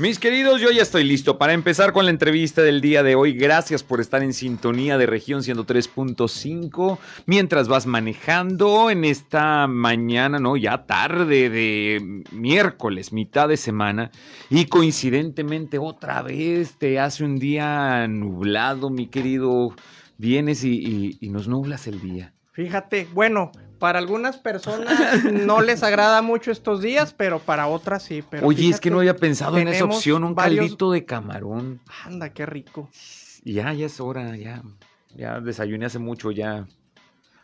Mis queridos, yo ya estoy listo para empezar con la entrevista del día de hoy. Gracias por estar en sintonía de región 103.5 mientras vas manejando en esta mañana, no, ya tarde de miércoles, mitad de semana. Y coincidentemente otra vez te hace un día nublado, mi querido. Vienes y, y- y nos nublas el día. Fíjate, bueno, para algunas personas no les agrada mucho estos días, pero para otras sí. Pero Oye, es que no había pensado en esa opción, un varios- caldito de camarón. Anda, qué rico. Ya, ya es hora, ya. Ya desayuné hace mucho, ya.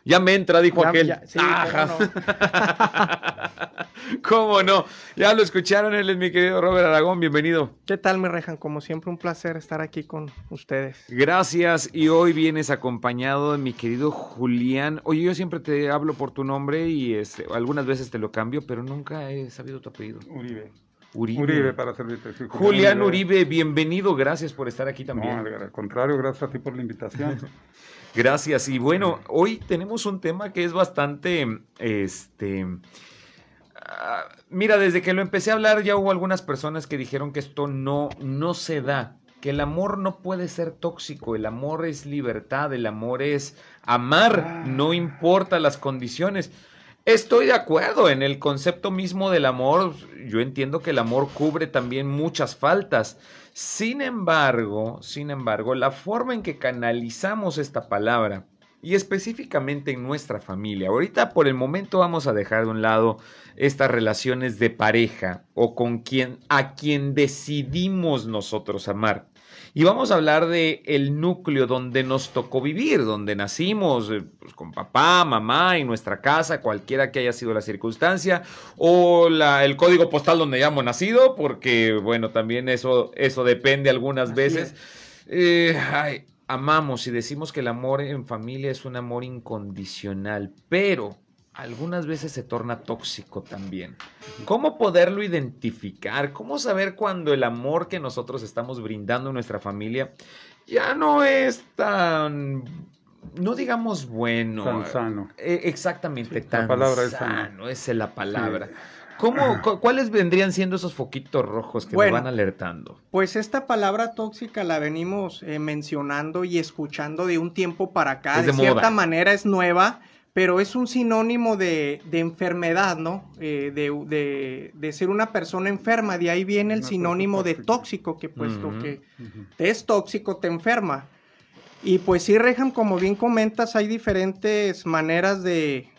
Ya me entra, dijo Ya- aquel. ya- sí, Ajá. cómo ¿Cómo no? Ya lo escucharon, él es mi querido Robert Aragón, bienvenido. ¿Qué tal, mi Rejan? Como siempre, un placer estar aquí con ustedes. Gracias, y hoy vienes acompañado de mi querido Julián. Oye, yo siempre te hablo por tu nombre y este, algunas veces te lo cambio, pero nunca he sabido tu apellido. Uribe. Uribe. Uribe para servirte. sí, Julián Uribe, bienvenido, gracias por estar aquí también. No, al al contrario, gracias a ti por la invitación. Gracias. Y bueno, hoy tenemos un tema que es bastante, este, ah, mira, desde que lo empecé a hablar ya hubo algunas personas que dijeron que esto no, no se da, que el amor no puede ser tóxico, el amor es libertad, el amor es amar, no importa las condiciones. Estoy de acuerdo en el concepto mismo del amor. Yo entiendo que el amor cubre también muchas faltas. Sin embargo, sin embargo, la forma en que canalizamos esta palabra y específicamente en nuestra familia. Ahorita por el momento vamos a dejar de un lado estas relaciones de pareja o con quien a quien decidimos nosotros amar. Y vamos a hablar de el núcleo donde nos tocó vivir, donde nacimos, eh, pues, con papá, mamá, en nuestra casa, cualquiera que haya sido la circunstancia, o la- el código postal donde hayamos nacido, porque bueno, también eso, eso depende algunas Así veces. Eh, ay, amamos y decimos que el amor en familia es un amor incondicional, pero algunas veces se torna tóxico también. ¿Cómo poderlo identificar? ¿Cómo saber cuando el amor que nosotros estamos brindando a nuestra familia ya no es tan, no digamos bueno? Tan sano. Eh, exactamente, la tan palabra es sano, esa es la palabra. Sí. ¿Cómo, cu- ¿Cuáles vendrían siendo esos foquitos rojos que Bueno. me van alertando? Pues esta palabra tóxica la venimos eh, mencionando y escuchando de un tiempo para acá. Es de de cierta manera es nueva, pero es un sinónimo de, de enfermedad, ¿no? Eh, de, de- de ser una persona enferma. De ahí viene el sinónimo de tóxico, que puesto que te es tóxico, te enferma. Y pues sí, Rejan, como bien comentas, hay diferentes maneras de,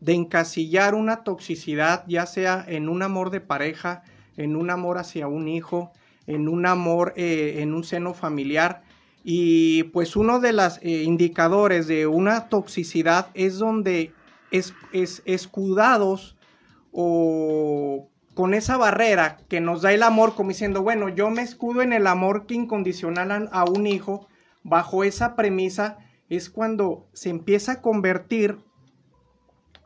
de encasillar una toxicidad, ya sea en un amor de pareja, en un amor hacia un hijo, en un amor eh, en un seno familiar. Y pues uno de los indicadores de una toxicidad es donde es, es escudados o con esa barrera que nos da el amor, como diciendo, bueno, yo me escudo en el amor que incondicional a, a un hijo, bajo esa premisa es cuando se empieza a convertir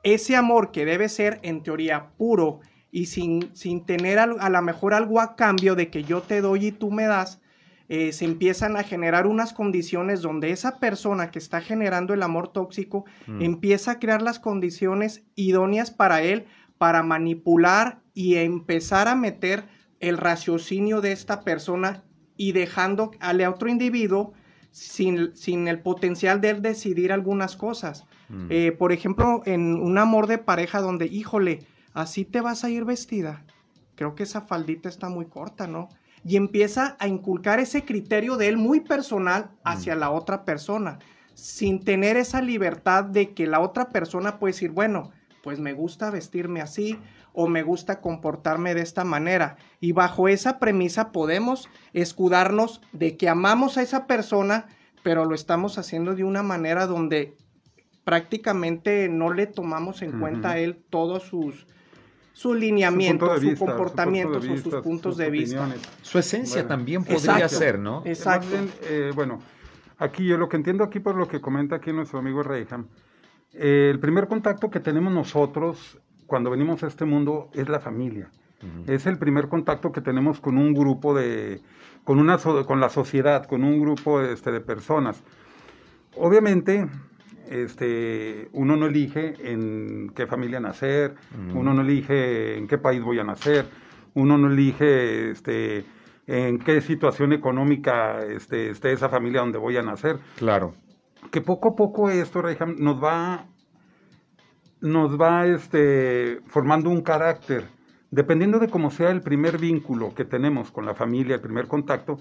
ese amor que debe ser en teoría puro y sin, sin tener al- a lo mejor algo a cambio de que yo te doy y tú me das, eh, se empiezan a generar unas condiciones donde esa persona que está generando el amor tóxico Mm. empieza a crear las condiciones idóneas para él para manipular y empezar a meter el raciocinio de esta persona y dejando al otro individuo sin, sin el potencial de él decidir algunas cosas. Mm. Eh, por ejemplo, en un amor de pareja donde, híjole, así te vas a ir vestida. Creo que esa faldita está muy corta, ¿no? Y empieza a inculcar ese criterio de él muy personal hacia la otra persona, sin tener esa libertad de que la otra persona puede decir, bueno, pues me gusta vestirme así o me gusta comportarme de esta manera. Y bajo esa premisa podemos escudarnos de que amamos a esa persona, pero lo estamos haciendo de una manera donde prácticamente no le tomamos en cuenta a él todos sus su lineamiento, su, vista, su comportamiento, punto de o sus vista, puntos sus de vista. Su esencia Bueno, también podría exacto. ser, ¿no? Es- Exacto. Bien, eh, bueno, aquí yo lo que entiendo aquí por lo que comenta aquí nuestro amigo Reyham, eh, el primer contacto que tenemos nosotros cuando venimos a este mundo es la familia. Es el primer contacto que tenemos con un grupo de, con, una, con la sociedad, con un grupo este, de personas. Obviamente, este, uno no elige en qué familia nacer, uno no elige en qué país voy a nacer, uno no elige este, en qué situación económica este, esté esa familia donde voy a nacer. Claro. Que poco a poco esto, Reyham, nos va, nos va este, formando un carácter. Dependiendo de cómo sea el primer vínculo que tenemos con la familia, el primer contacto,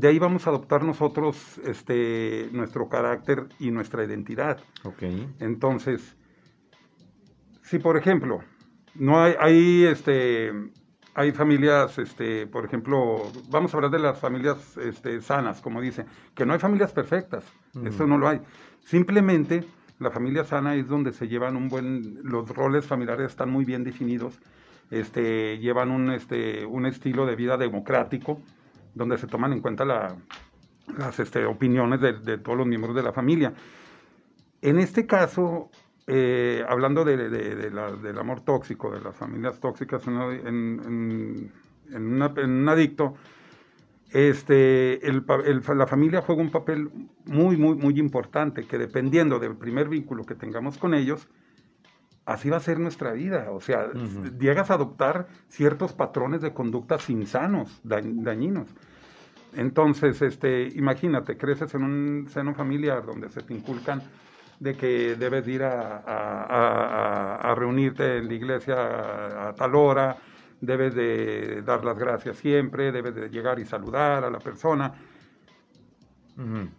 de ahí vamos a adoptar nosotros este, nuestro carácter y nuestra identidad. Okay. Entonces, si por ejemplo, no hay, hay, este, hay familias, este, por ejemplo, vamos a hablar de las familias este, sanas, como dice, que no hay familias perfectas, eso no lo hay. Simplemente la familia sana es donde se llevan un buen, los roles familiares están muy bien definidos, este, llevan un, este, un estilo de vida democrático, donde se toman en cuenta las este, opiniones de, todos los miembros de la familia. En este caso, eh, hablando de, del amor tóxico, de las familias tóxicas en, un adicto, este, la familia juega un papel muy, muy, muy importante, que dependiendo del primer vínculo que tengamos con ellos, así va a ser nuestra vida. O sea, llegas a adoptar ciertos patrones de conductas insanos, dañinos. Entonces, este, imagínate, creces en un seno familiar donde se te inculcan de que debes ir a, reunirte en la iglesia a, tal hora, debes de dar las gracias siempre, debes de llegar y saludar a la persona.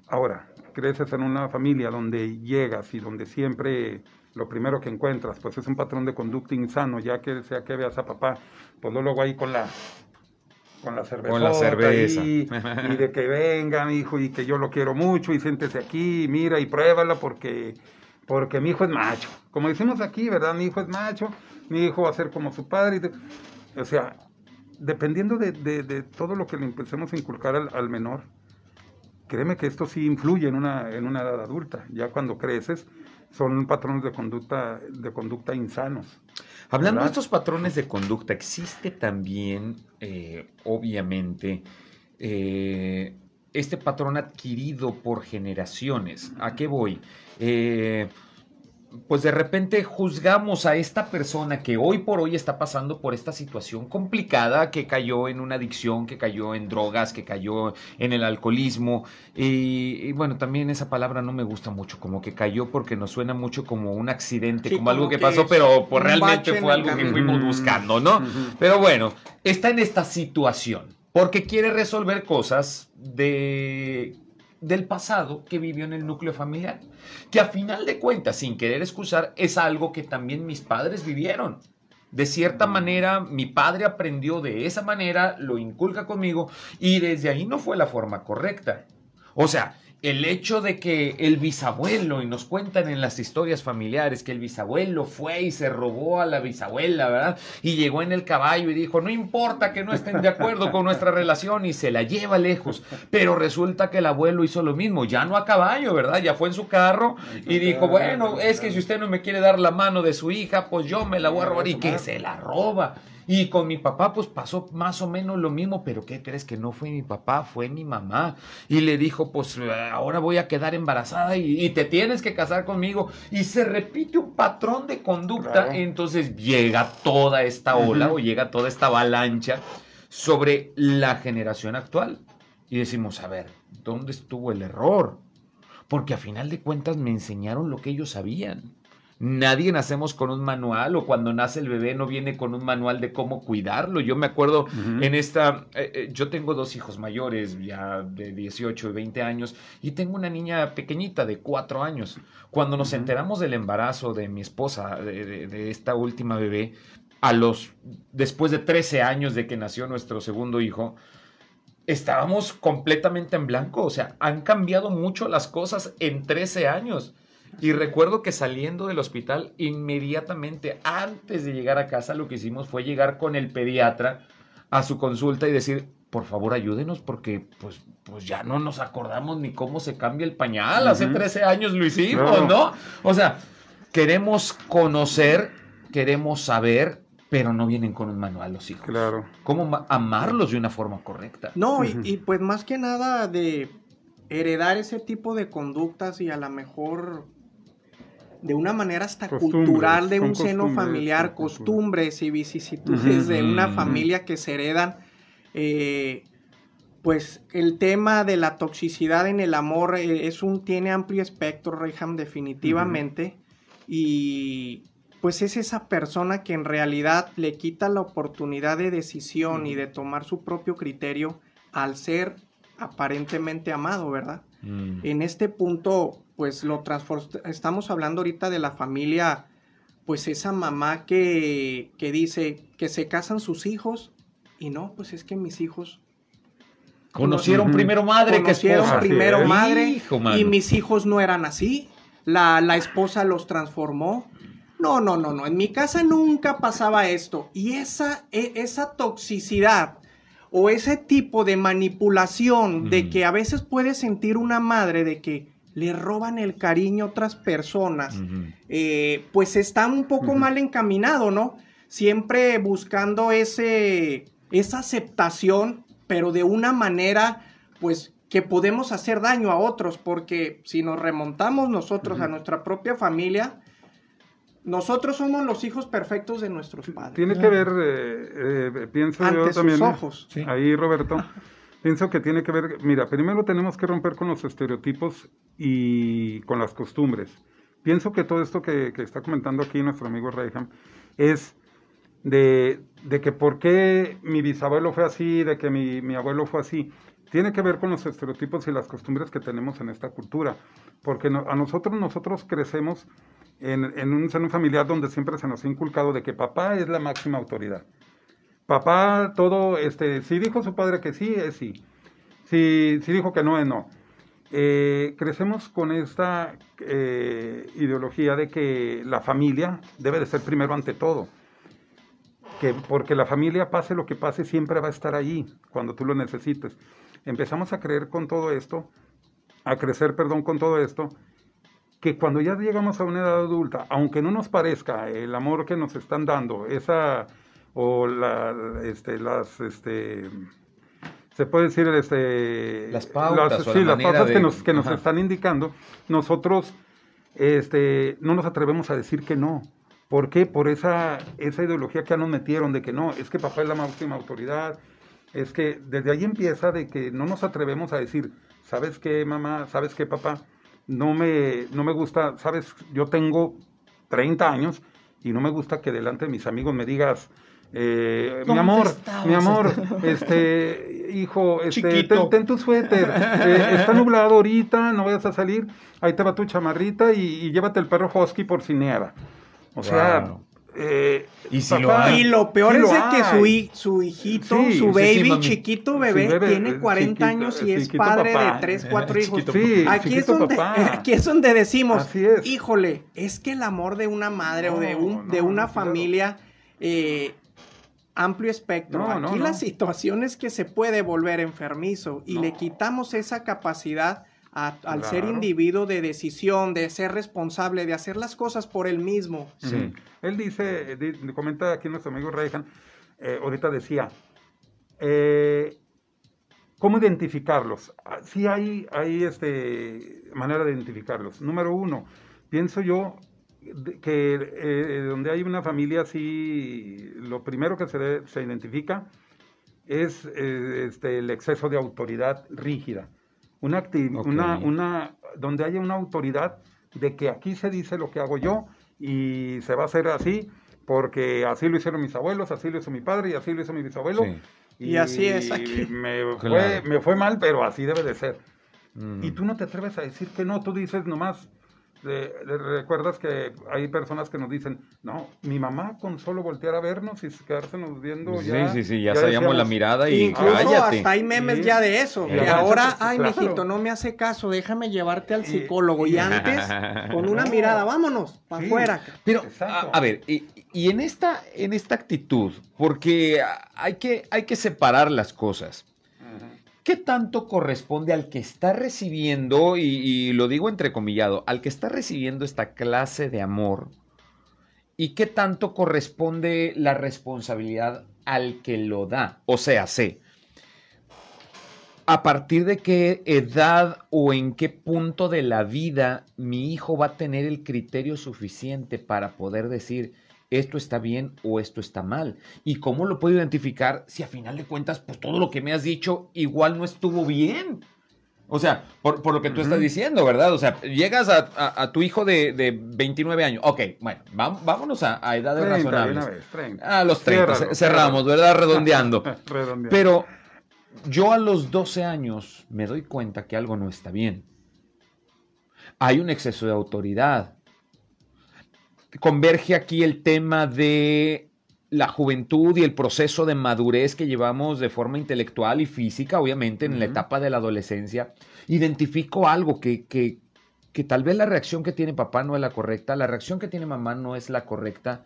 Ahora, creces en una familia donde llegas y donde siempre lo primero que encuentras pues es un patrón de conducta insano, ya que sea que veas a papá, pues luego ahí con la con la cerveza. Con la cerveza. Y, de que vengan, hijo, y que yo lo quiero mucho, y siéntese aquí, mira, y pruébala porque, porque mi hijo es macho. Como decimos aquí, ¿verdad? Mi hijo es macho, mi hijo va a ser como su padre. o sea, dependiendo de, de, todo lo que le empecemos a inculcar al, al, menor, créeme que esto sí influye en una, en una edad adulta. Ya cuando creces, son patrones de conducta, de conducta insanos. Hablando de estos patrones de conducta, existe también, eh, obviamente, eh, este patrón adquirido por generaciones. ¿A qué voy? Eh, pues de repente juzgamos a esta persona que hoy por hoy está pasando por esta situación complicada, que cayó en una adicción, que cayó en drogas, que cayó en el alcoholismo. Y, bueno, también esa palabra no me gusta mucho, como que cayó porque nos suena mucho como un accidente, como, algo que, pasó, pero pues realmente fue algo que fuimos buscando, ¿no? Pero bueno, está en esta situación porque quiere resolver cosas de del pasado que vivió en el núcleo familiar, que a final de cuentas, sin querer excusar, es algo que también mis padres vivieron. De cierta manera, mi padre aprendió de esa manera, lo inculca conmigo y desde ahí no fue la forma correcta. O sea, el hecho de que el bisabuelo, y nos cuentan en las historias familiares, que el bisabuelo fue y se robó a la bisabuela, ¿verdad? Y llegó en el caballo y dijo, no importa que no estén de acuerdo con nuestra relación y se la lleva lejos. Pero resulta que el abuelo hizo lo mismo, ya no a caballo, ¿verdad? Ya fue en su carro y dijo, bueno, es que si usted no me quiere dar la mano de su hija, pues yo me la voy a robar y que se la roba. Y con mi papá pues pasó más o menos lo mismo, pero ¿qué crees que no fue mi papá? Fue mi mamá. Y le dijo, pues ahora voy a quedar embarazada y, te tienes que casar conmigo. Y se repite un patrón de conducta. Entonces llega toda esta ola o llega toda esta avalancha sobre la generación actual. Y decimos, a ver, ¿dónde estuvo el error? Porque a final de cuentas me enseñaron lo que ellos sabían. Nadie nacemos con un manual o cuando nace el bebé no viene con un manual de cómo cuidarlo. Yo me acuerdo en esta, eh, eh, yo tengo dos hijos mayores, ya de 18 y 20 años, y tengo una niña pequeñita de 4 años. Cuando nos enteramos del embarazo de mi esposa, de, esta última bebé, a los, después de 13 años de que nació nuestro segundo hijo, estábamos completamente en blanco. O sea, han cambiado mucho las cosas en 13 años. Y recuerdo que saliendo del hospital, inmediatamente antes de llegar a casa, lo que hicimos fue llegar con el pediatra a su consulta y decir, por favor ayúdenos porque pues, pues ya no nos acordamos ni cómo se cambia el pañal. Hace 13 años lo hicimos, ¿no? O sea, queremos conocer queremos saber, pero no vienen con un manual los hijos. Claro. ¿Cómo ma- amarlos de una forma correcta? No, y, y pues más que nada de heredar ese tipo de conductas y a lo mejor de una manera hasta Costumbres, cultural de un seno familiar, costumbres. costumbres y vicisitudes de una familia que se heredan. eh, pues el tema de la toxicidad en el amor eh, es un tiene amplio espectro, Reyham, definitivamente. Y pues es esa persona que en realidad le quita la oportunidad de decisión y de tomar su propio criterio al ser aparentemente amado, ¿verdad? Mm. En este punto, pues lo estamos hablando ahorita de la familia, pues esa mamá que, que dice que se casan sus hijos y no, pues es que mis hijos Conocieron primero madre que conocieron esposa. Así primero madre Hijo, y mis hijos no eran así. La, la esposa los transformó. No, no, no, no. En mi casa nunca pasaba esto. Y esa, e- esa toxicidad o ese tipo de manipulación de que a veces puede sentir una madre de que le roban el cariño a otras personas, eh, pues está un poco mal encaminado, ¿no? Siempre buscando ese, esa aceptación, pero de una manera, pues, que podemos hacer daño a otros, porque si nos remontamos nosotros a nuestra propia familia, nosotros somos los hijos perfectos de nuestros padres. Tiene que ver, eh, eh, pienso Ante yo sus también. ojos. Ahí, Roberto. Pienso que tiene que ver, mira, primero tenemos que romper con los estereotipos y con las costumbres. Pienso que todo esto que, que está comentando aquí nuestro amigo Reyham es de, de que por qué mi bisabuelo fue así, de que mi, mi abuelo fue así. Tiene que ver con los estereotipos y las costumbres que tenemos en esta cultura. Porque a nosotros, nosotros crecemos en, en un seno familiar donde siempre se nos ha inculcado de que papá es la máxima autoridad. Papá, todo, este, si dijo su padre que sí, es sí. Si, si dijo que no, es no. Eh, crecemos con esta eh, ideología de que la familia debe de ser primero ante todo. Que porque la familia, pase lo que pase, siempre va a estar allí cuando tú lo necesites. Empezamos a creer con todo esto, a crecer, perdón, con todo esto, que cuando ya llegamos a una edad adulta, aunque no nos parezca el amor que nos están dando, esa o la, este, las, este, se puede decir, este, Las pautas o la sí, las pautas que nos, que nos están indicando, nosotros, este, no nos atrevemos a decir que no. ¿Por qué? Por esa, esa ideología que ya nos metieron de que no, es que papá es la máxima autoridad, es que desde ahí empieza de que no nos atrevemos a decir, ¿sabes qué, mamá? ¿Sabes qué, papá? No me, no me gusta, ¿sabes? Yo tengo 30 años y no me gusta que delante de mis amigos me digas, eh, mi ¿Dónde amor, mi amor, este, hijo, este, ten, ten tu suéter, eh, está nublado ahorita, no vayas a salir, ahí te va tu chamarrita y, y llévate el perro husky por si nieva. O sea, Wow. eh, Y si lo hay. Y lo peor Sí es lo de que su, hijito, Sí, su baby, sí, mami. chiquito bebé, tiene eh, 40 chiquito, años y eh, es padre papá. de 3, 4 Eh, hijos. chiquito Sí, Aquí es, donde, papá. aquí es donde decimos, es. híjole, es que el amor de una madre o de, un, no, de una no, claro. familia, eh, amplio espectro. No, Aquí no. la situación es que se puede volver enfermizo y le quitamos esa capacidad a- al ser individuo de decisión, de ser responsable, de hacer las cosas por él mismo. Sí. Él dice, di- comenta aquí nuestro amigo Reagan, eh, ahorita decía, eh, ¿cómo identificarlos? Ah, Sí hay, hay este, manera de identificarlos. Número uno, pienso yo que eh, donde hay una familia así, lo primero que se, de- se identifica es eh, este, el exceso de autoridad rígida. Una, acti- Ok. una, una, donde haya una autoridad de que aquí se dice lo que hago yo y se va a hacer así porque así lo hicieron mis abuelos, así lo hizo mi padre y así lo hizo mi bisabuelo. Sí. Y así es aquí. Me, fue, Claro. me fue mal, pero así debe de ser. Mm. Y tú no te atreves a decir que no, tú dices nomás, recuerdas que hay personas que nos dicen, no, mi mamá con solo voltear a vernos y quedársenos viendo Sí, ya. sí, sí, ya, sabíamos la mirada y Incluso cállate. hasta hay memes Sí. ya de eso. Sí. Y ahora, ay, Claro. mijito, no me hace caso, déjame llevarte al psicólogo. Y y- antes, con una mirada, vámonos, para Sí. afuera. Pero, a, a ver, y, y en, esta, en esta actitud, porque hay que, hay que separar las cosas. ¿Qué tanto corresponde al que está recibiendo, y, y lo digo entrecomillado, al que está recibiendo esta clase de amor? ¿Y qué tanto corresponde la responsabilidad al que lo da? O sea, sé, ¿a partir de qué edad o en qué punto de la vida mi hijo va a tener el criterio suficiente para poder decir esto está bien o esto está mal? ¿Y cómo lo puedo identificar si a final de cuentas, pues todo lo que me has dicho igual no estuvo bien? O sea, por, lo que tú estás diciendo, ¿verdad? O sea, llegas a, tu hijo de, 29 años. Ok, bueno, vámonos a, edades 30, razonables. 30. A los 30, cerramos, ¿verdad? Redondeando. Redondeando. Pero yo a los 12 años me doy cuenta que algo no está bien. Hay un exceso de autoridad. Converge aquí el tema de la juventud y el proceso de madurez que llevamos de forma intelectual y física, obviamente, en la etapa de la adolescencia, identifico algo que, que, que tal vez la reacción que tiene papá no es la correcta, la reacción que tiene mamá no es la correcta,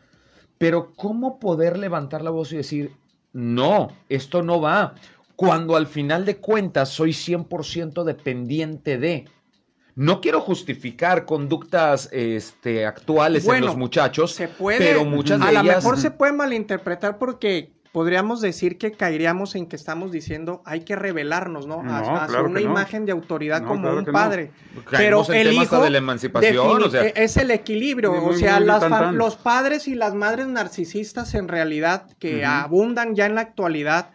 pero ¿cómo poder levantar la voz y decir, no, esto no va? Cuando al final de cuentas soy 100% dependiente de... No quiero justificar conductas este, actuales en los muchachos, se puede, pero muchas de a ellas... lo mejor se puede malinterpretar porque podríamos decir que caeríamos en que estamos diciendo hay que revelarnos, ¿no? Hacia una imagen de autoridad como un padre. Pero el hijo de la emancipación, o sea, es el equilibrio, o sea, los padres y las madres narcisistas en realidad que abundan ya en la actualidad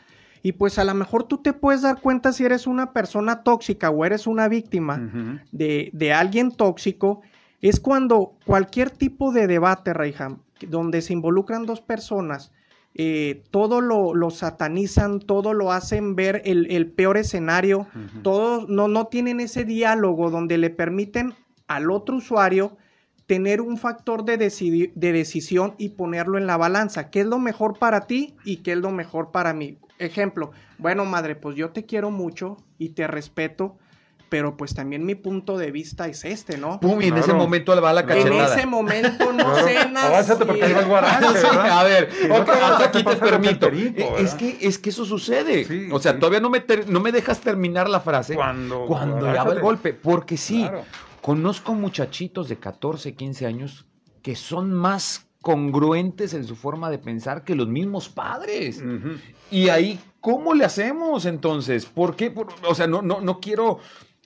y pues a lo mejor tú te puedes dar cuenta si eres una persona tóxica o eres una víctima de, de, alguien tóxico, es cuando cualquier tipo de debate, Reyham, donde se involucran dos personas, eh, todo lo, lo, satanizan, todo lo hacen ver el, el peor escenario, todos no, no tienen ese diálogo donde le permiten al otro usuario tener un factor de, de decisión y ponerlo en la balanza. ¿Qué es lo mejor para ti y qué es lo mejor para mí? Ejemplo, bueno, madre, pues yo te quiero mucho y te respeto, pero pues también mi punto de vista es este, ¿no? Pum, y en ese momento le va la cachetada. En ese momento no cenas. A ver, hasta aquí te permito. es, que, es que eso sucede. o sea, todavía no me, no me dejas terminar la frase cuando, cuando ya va el golpe. Porque sí, conozco muchachitos de 14, 15 años que son más congruentes en su forma de pensar que los mismos padres. Y ahí, ¿cómo le hacemos entonces? ¿Por qué? o sea, no, no, no quiero...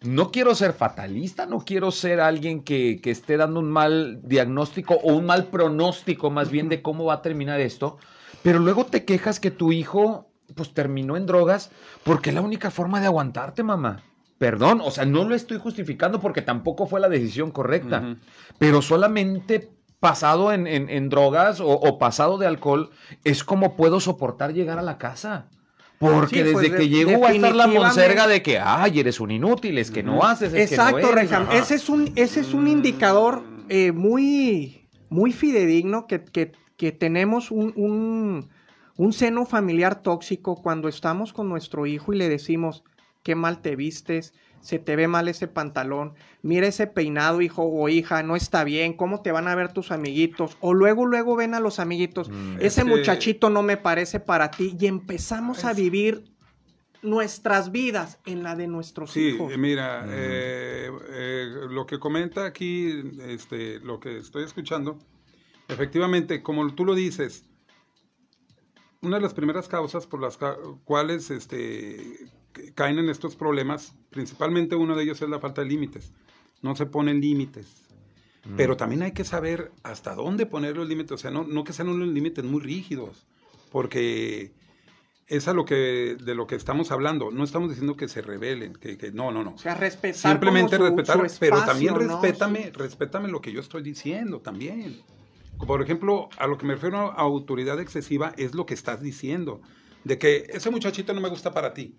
No quiero ser fatalista, no quiero ser alguien que, que, esté dando un mal diagnóstico o un mal pronóstico más bien de cómo va a terminar esto, pero luego te quejas que tu hijo pues terminó en drogas porque es la única forma de aguantarte, mamá. Perdón, o sea, no lo estoy justificando porque tampoco fue la decisión correcta, pero solamente pasado en, drogas o, pasado de alcohol, es como puedo soportar llegar a la casa. Porque pues, desde que llego va a estar la monserga de que, ay, eres un inútil, es que no haces, es Exacto, que no eres. Ese es un, ese es un indicador eh, muy, muy fidedigno que, que, tenemos un, un, un seno familiar tóxico cuando estamos con nuestro hijo y le decimos, qué mal te vistes, se te ve mal ese pantalón, mira ese peinado, hijo o hija, no está bien, ¿cómo te van a ver tus amiguitos? O luego, luego ven a los amiguitos, mm, ese muchachito no me parece para ti y empezamos a vivir nuestras vidas en la de nuestros hijos. Sí, mira, eh, eh, lo que comenta aquí, este, lo que estoy escuchando, efectivamente, como tú lo dices, una de las primeras causas por las cuales este, caen en estos problemas, principalmente uno de ellos es la falta de límites. No se ponen límites. Mm. Pero también hay que saber hasta dónde poner los límites. O sea, no, no que sean unos límites muy rígidos, porque es a lo que, de lo que estamos hablando. No estamos diciendo que se rebelen, que, que no, no, no. O sea, respetar. Simplemente respetar, pero también respétame, respétame lo que yo estoy diciendo también. Por ejemplo, a lo que me refiero a autoridad excesiva es lo que estás diciendo, de que ese muchachito no me gusta para ti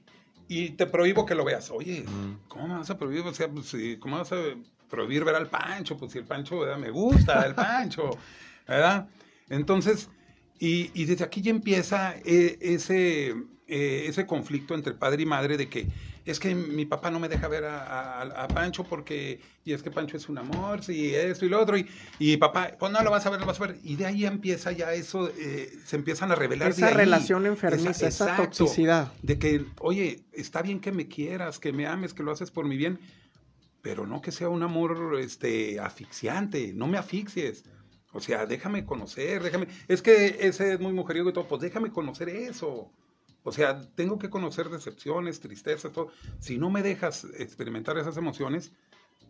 y te prohíbo que lo veas. Oye, ¿cómo me vas a prohibir? O sea, pues, ¿cómo vas a prohibir ver al Pancho? Pues si el Pancho me gusta, el Pancho, ¿verdad? Entonces, y, y, desde aquí ya empieza eh, ese, eh, ese conflicto entre padre y madre de que es que mi papá no me deja ver a, Pancho porque, y es que Pancho es un amor, y eso y lo otro, y, y papá, pues no lo vas a ver, lo vas a ver, y de ahí empieza ya eso, eh, se empiezan a revelar. Esa relación enfermiza, esa, toxicidad. De que, oye, está bien que me quieras, que me ames, que lo haces por mi bien, pero no que sea un amor este, asfixiante, no me asfixies. O sea, déjame conocer, déjame. Es que ese es muy mujeriego y todo, pues déjame conocer eso. O sea, tengo que conocer decepciones, tristezas, todo. Si no me dejas experimentar esas emociones,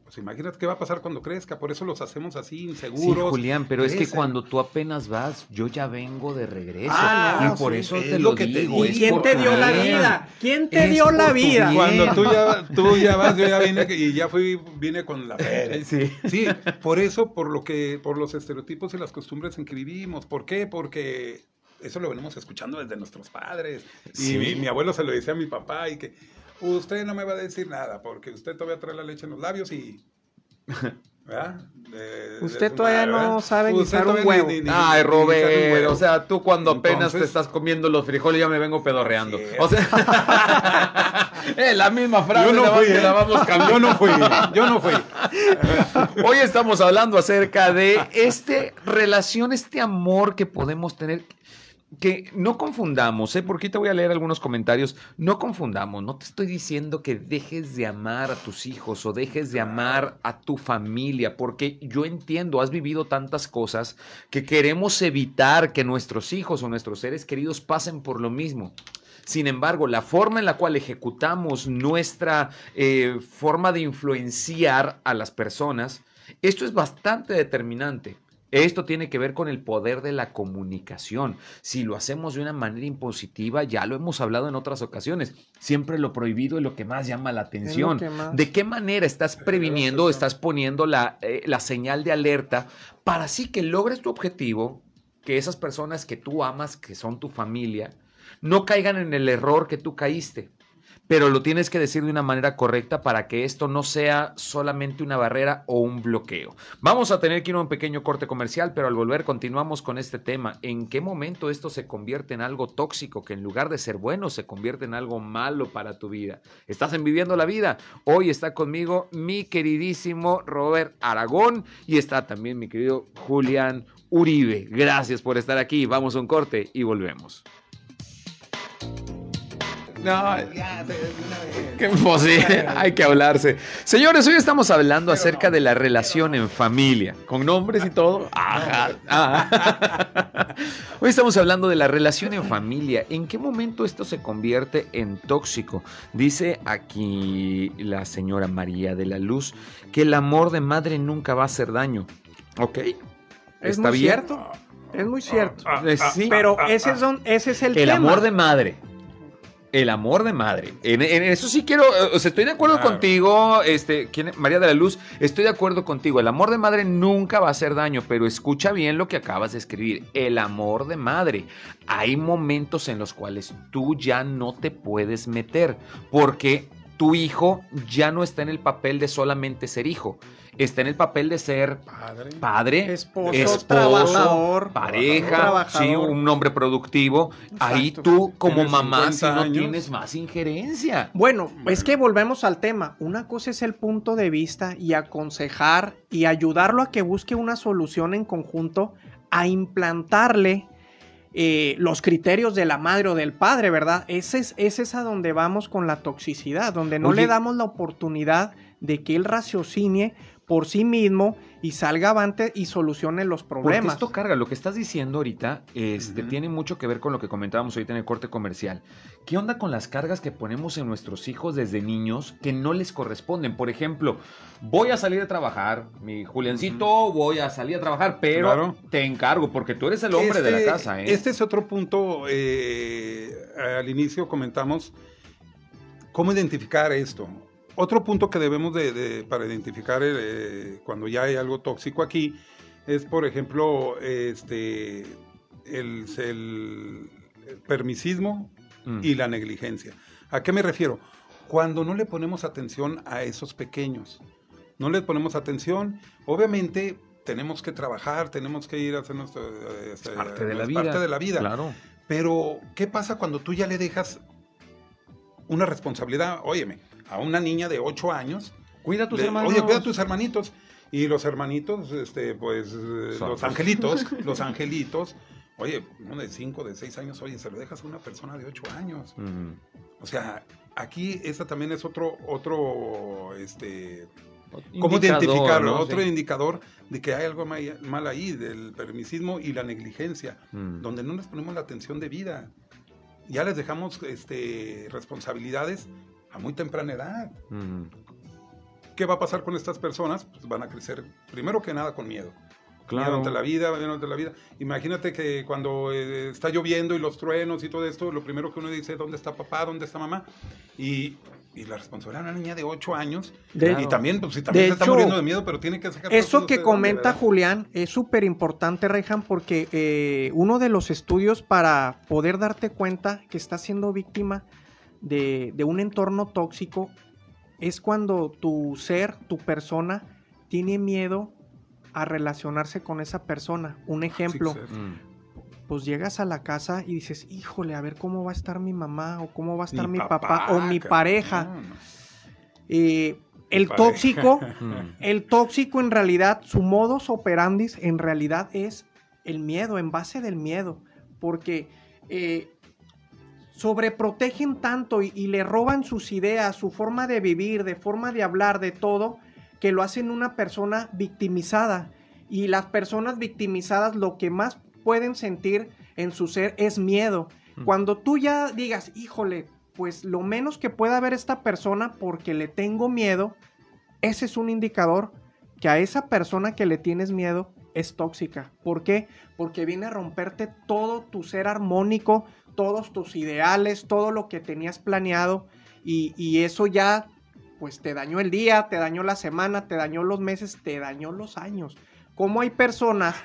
pues imagínate qué va a pasar cuando crezca. Por eso los hacemos así, inseguros. Sí, Julián, pero es que crecen. cuando tú apenas vas, yo ya vengo de regreso. Ah, y no, por sí, eso es te lo lo, que te digo. ¿Y es quién te dio la bien. vida? ¿Quién te Es dio la vida? Cuando tú ya, tú ya vas, yo ya vine y ya fui, vine con la feria. Sí. Sí, por eso, por lo que, por los estereotipos y las costumbres en que vivimos. ¿Por qué? Porque eso lo venimos escuchando desde nuestros padres. Y Sí. mi, mi abuelo se lo decía a mi papá y que usted no me va a decir nada porque usted todavía trae la leche en los labios y... ¿verdad? De- Usted todavía madre, no ¿verdad? sabe Usted guisar un huevo. ni- ni- ni- Ay, Robert, o sea, tú cuando apenas te estás comiendo los frijoles ya me vengo pedorreando. O sea, es la misma frase, yo no más fui, ¿eh? la vamos cambiando. yo no fui, yo no fui. Hoy estamos hablando acerca de este relación, este amor que podemos tener. Que no confundamos, ¿eh? porque te voy a leer algunos comentarios. No confundamos, no te estoy diciendo que dejes de amar a tus hijos o dejes de amar a tu familia, porque yo entiendo, has vivido tantas cosas que queremos evitar que nuestros hijos o nuestros seres queridos pasen por lo mismo. Sin embargo, la forma en la cual ejecutamos nuestra eh, forma de influenciar a las personas, esto es bastante determinante. Esto tiene que ver con el poder de la comunicación. Si lo hacemos de una manera impositiva, ya lo hemos hablado en otras ocasiones, siempre lo prohibido es lo que más llama la atención. ¿De qué manera estás previniendo o estás poniendo la, eh, la señal de alerta para así que logres tu objetivo, que esas personas que tú amas, que son tu familia, no caigan en el error que tú caíste? Pero lo tienes que decir de una manera correcta para que esto no sea solamente una barrera o un bloqueo. Vamos a tener que ir a un pequeño corte comercial, pero al volver continuamos con este tema. ¿En qué momento esto se convierte en algo tóxico que en lugar de ser bueno se convierte en algo malo para tu vida? ¿Estás en Viviendo la Vida? Hoy está conmigo mi queridísimo Robert Aragón y está también mi querido Julián Uribe. Gracias por estar aquí. Vamos a un corte y volvemos. No, Qué imposible, hay que hablarse. Señores, hoy estamos hablando acerca de la relación en familia, con nombres y todo. Ajá, ajá. Hoy estamos hablando de la relación en familia. ¿En qué momento esto se convierte en tóxico? Dice aquí la señora María de la Luz que el amor de madre nunca va a hacer daño. ¿Ok? Es Está muy bien. cierto. Es muy cierto. Ah, Eh, ah, sí. Pero ah, ese, ah. es don- ese es el, el tema. amor de madre. El amor de madre. En, en eso sí quiero, eh, o sea, estoy de acuerdo Claro. contigo, este, ¿quién- María de la Luz, estoy de acuerdo contigo. El amor de madre nunca va a hacer daño, pero escucha bien lo que acabas de escribir. El amor de madre. Hay momentos en los cuales tú ya no te puedes meter, porque tu hijo ya no está en el papel de solamente ser hijo, está en el papel de ser Padre. padre, Esposo, trabajador, pareja, trabajador. sí, un hombre productivo. Ahí tú como mamá si 50 no años. tienes más injerencia. Bueno, es que volvemos al tema. Una cosa es el punto de vista y aconsejar y ayudarlo a que busque una solución en conjunto a implantarle eh, los criterios de la madre o del padre, ¿verdad? Ese es, ese es a donde vamos con la toxicidad, donde no Oye. le damos la oportunidad de que él raciocine por sí mismo y salga avante y solucione los Porque problemas. esto carga, lo que estás diciendo ahorita este, tiene mucho que ver con lo que comentábamos ahorita en el corte comercial. ¿Qué onda con las cargas que ponemos en nuestros hijos desde niños que no les corresponden? Por ejemplo, voy a salir a trabajar, mi Juliancito, voy a salir a trabajar, pero Claro. te encargo porque tú eres el hombre de la Este- casa. ¿eh? Este es otro punto. eh, al inicio comentamos cómo identificar esto. Otro punto que debemos de, de- para identificar eh, cuando ya hay algo tóxico aquí es, por ejemplo, este el, el permisismo Mm. y la negligencia. ¿A qué me refiero? Cuando no le ponemos atención a esos pequeños, no les ponemos atención, obviamente tenemos que trabajar, tenemos que ir a hacer nuestro, eh, Es este, parte de la vida. parte de la vida. Claro. Pero, ¿qué pasa cuando tú ya le dejas una responsabilidad? Óyeme, a una niña de 8 años, Cuida a tus le- hermanos. oye, cuida a tus hermanitos. Y los hermanitos, este, pues, eh, Son. los angelitos, los angelitos, oye, uno de 5, de 6 años, oye, se lo dejas a una persona de 8 años. O sea, aquí esa también es otro, otro, este, ¿Cómo Indicador, identificarlo? ¿no? Otro Sí. indicador de que hay algo ma- mal ahí, del permisismo y la negligencia, Mm. donde no les ponemos la atención de vida. Ya les dejamos este, responsabilidades a muy temprana edad. ¿Qué va a pasar con estas personas? Pues van a crecer, primero que nada, con miedo. Miedo Claro. ante la vida, miedo ante la vida. Imagínate que cuando eh, está lloviendo y los truenos y todo esto, lo primero que uno dice, ¿dónde está papá? ¿Dónde está mamá? Y, y la responsabilidad de una niña de 8 años. De- y también, pues, si también de se está hecho, muriendo de miedo, pero tiene que sacar Eso que comenta. Julián es súper importante, Rejan, porque eh, uno de los estudios para poder darte cuenta que estás siendo víctima de, de un entorno tóxico es cuando tu ser, tu persona, tiene miedo a relacionarse con esa persona. Un ejemplo, Sí, sí. Mm. pues llegas a la casa y dices, híjole, a ver cómo va a estar mi mamá o cómo va a estar Mi mi, papá, papá, o mi pareja. no. Eh, el pareja. tóxico Mm. el tóxico en realidad, su modus operandi en realidad es el miedo, en base del miedo, porque eh, sobreprotegen tanto y, y le roban sus ideas, su forma de vivir, de forma de hablar, de todo, que lo hacen una persona victimizada. Y las personas victimizadas lo que más pueden sentir en su ser es miedo. Mm. Cuando tú ya digas, híjole, pues lo menos que pueda haber esta persona porque le tengo miedo, ese es un indicador que a esa persona que le tienes miedo es tóxica. ¿Por qué? Porque viene a romperte todo tu ser armónico, todos tus ideales, todo lo que tenías planeado y, y eso ya pues te dañó el día, te dañó la semana, te dañó los meses, te dañó los años. Como hay personas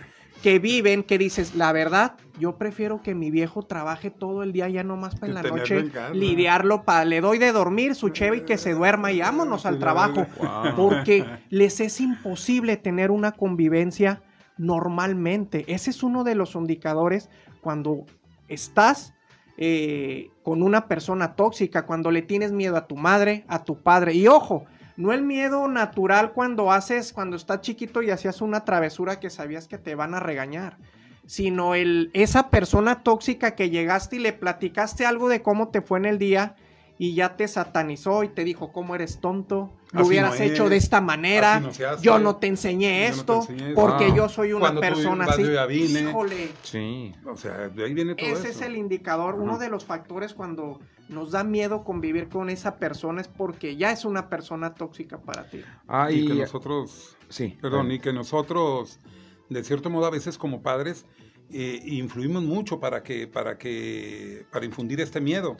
que viven, que dices, la verdad, yo prefiero que mi viejo trabaje todo el día ya nomás para en la noche lidiarlo para le doy de dormir su cheve y que se duerma y vámonos al trabajo Wow. porque les es imposible tener una convivencia normalmente. Ese es uno de los indicadores cuando estás eh, con una persona tóxica, cuando le tienes miedo a tu madre, a tu padre. Y ojo, no el miedo natural cuando haces, cuando estás chiquito y hacías una travesura que sabías que te van a regañar, sino el, esa persona tóxica que llegaste y le platicaste algo de cómo te fue en el día y ya te satanizó y te dijo cómo eres tonto, lo Así hubieras no hecho es, de esta manera, no hace. yo no te enseñé Yo no te esto, enseñé porque esto. yo soy una persona así. Híjole, Sí. O sea, de ahí viene todo ese eso. es el indicador, uno de los factores cuando nos da miedo convivir con esa persona es porque ya es una persona tóxica para ti. Ah, Y y- que nosotros, sí. perdón, y que nosotros, de cierto modo, a veces como padres, eh, influimos mucho para que, para que, para infundir este miedo.